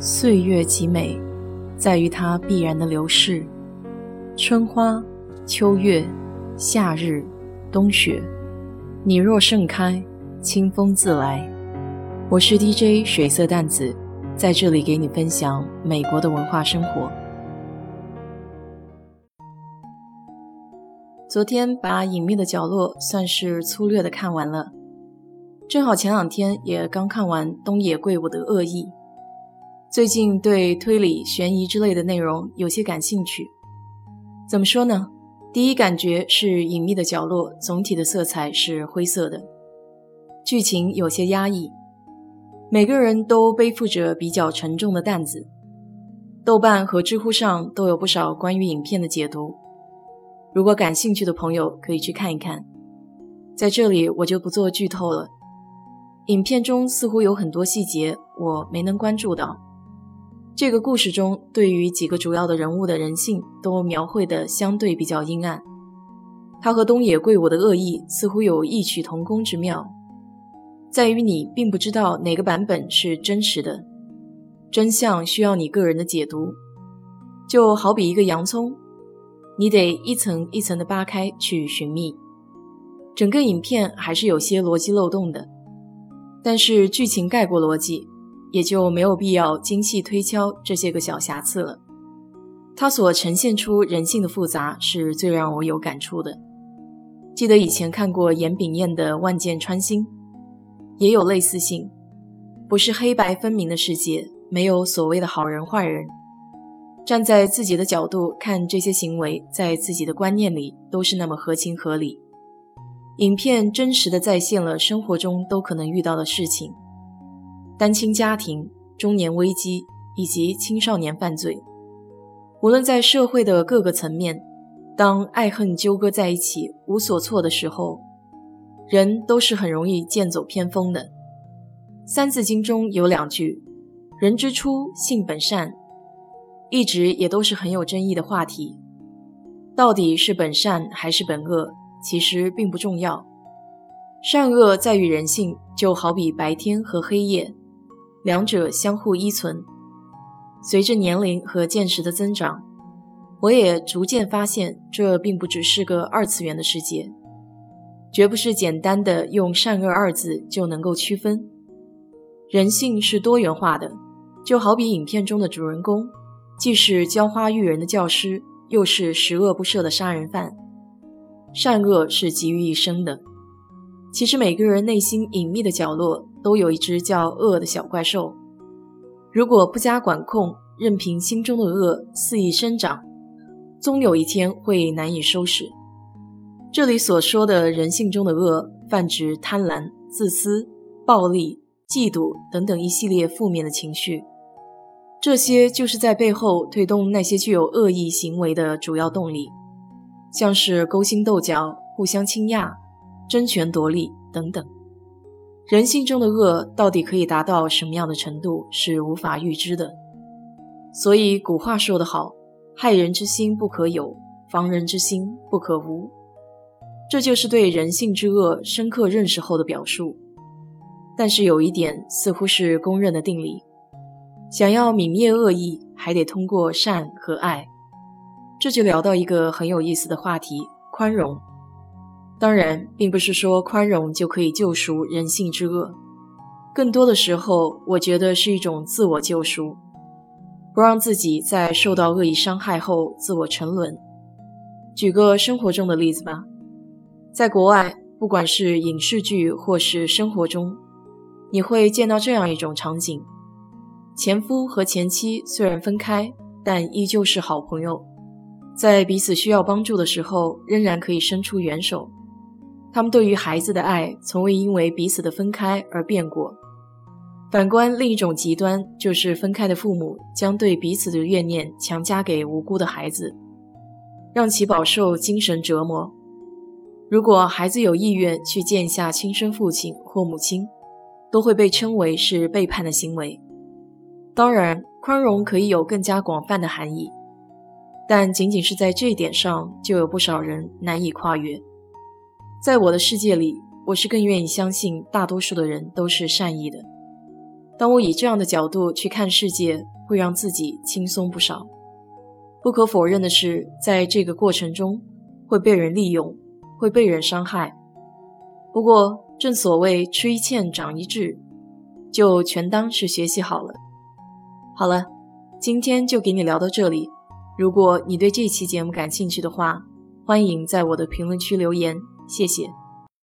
岁月极美，在于它必然的流逝。春花、秋月、夏日、冬雪，你若盛开，清风自来。我是 DJ 水色淡子，在这里给你分享美国的文化生活。昨天把《隐秘的角落》算是粗略的看完了，正好前两天也刚看完东野圭吾的《恶意》。最近对推理、悬疑之类的内容有些感兴趣。怎么说呢？第一感觉是《隐秘的角落》总体的色彩是灰色的，剧情有些压抑，每个人都背负着比较沉重的担子。豆瓣和知乎上都有不少关于影片的解读，如果感兴趣的朋友可以去看一看。在这里我就不做剧透了。影片中似乎有很多细节我没能关注到。这个故事中，对于几个主要的人物的人性都描绘的相对比较阴暗。他和东野圭吾的恶意似乎有异曲同工之妙，在于你并不知道哪个版本是真实的，真相需要你个人的解读。就好比一个洋葱，你得一层一层的扒开去寻觅。整个影片还是有些逻辑漏洞的，但是剧情盖过逻辑。也就没有必要精细推敲这些个小瑕疵了。它所呈现出人性的复杂，是最让我有感触的。记得以前看过严炳彦的《万箭穿心》，也有类似性。不是黑白分明的世界，没有所谓的好人坏人。站在自己的角度看这些行为，在自己的观念里都是那么合情合理。影片真实的再现了生活中都可能遇到的事情。单亲家庭、中年危机以及青少年犯罪，无论在社会的各个层面，当爱恨纠葛在一起无所措的时候，人都是很容易剑走偏锋的。《三字经》中有两句：“人之初，性本善”，一直也都是很有争议的话题。到底是本善还是本恶，其实并不重要。善恶在于人性，就好比白天和黑夜。两者相互依存。随着年龄和见识的增长，我也逐渐发现，这并不只是个二次元的世界，绝不是简单的用善恶二字就能够区分。人性是多元化的，就好比影片中的主人公，既是浇花育人的教师，又是十恶不赦的杀人犯。善恶是集于一身的。其实每个人内心隐秘的角落。都有一只叫恶的小怪兽，如果不加管控，任凭心中的恶肆意生长，终有一天会难以收拾。这里所说的人性中的恶，泛指贪婪、自私、暴力、嫉妒等等一系列负面的情绪，这些就是在背后推动那些具有恶意行为的主要动力，像是勾心斗角、互相倾轧、争权夺利等等。人性中的恶到底可以达到什么样的程度，是无法预知的。所以古话说得好：“害人之心不可有，防人之心不可无。”这就是对人性之恶深刻认识后的表述。但是有一点似乎是公认的定理：想要泯灭恶意，还得通过善和爱。这就聊到一个很有意思的话题——宽容。当然，并不是说宽容就可以救赎人性之恶，更多的时候，我觉得是一种自我救赎，不让自己在受到恶意伤害后自我沉沦。举个生活中的例子吧，在国外，不管是影视剧或是生活中，你会见到这样一种场景：前夫和前妻虽然分开，但依旧是好朋友，在彼此需要帮助的时候，仍然可以伸出援手。他们对于孩子的爱从未因为彼此的分开而变过。反观另一种极端，就是分开的父母将对彼此的怨念强加给无辜的孩子，让其饱受精神折磨。如果孩子有意愿去见一下亲生父亲或母亲，都会被称为是背叛的行为。当然，宽容可以有更加广泛的含义，但仅仅是在这一点上，就有不少人难以跨越。在我的世界里，我是更愿意相信大多数的人都是善意的。当我以这样的角度去看世界，会让自己轻松不少。不可否认的是，在这个过程中会被人利用，会被人伤害。不过，正所谓吃一堑长一智，就全当是学习好了。好了，今天就给你聊到这里。如果你对这期节目感兴趣的话，欢迎在我的评论区留言，谢谢。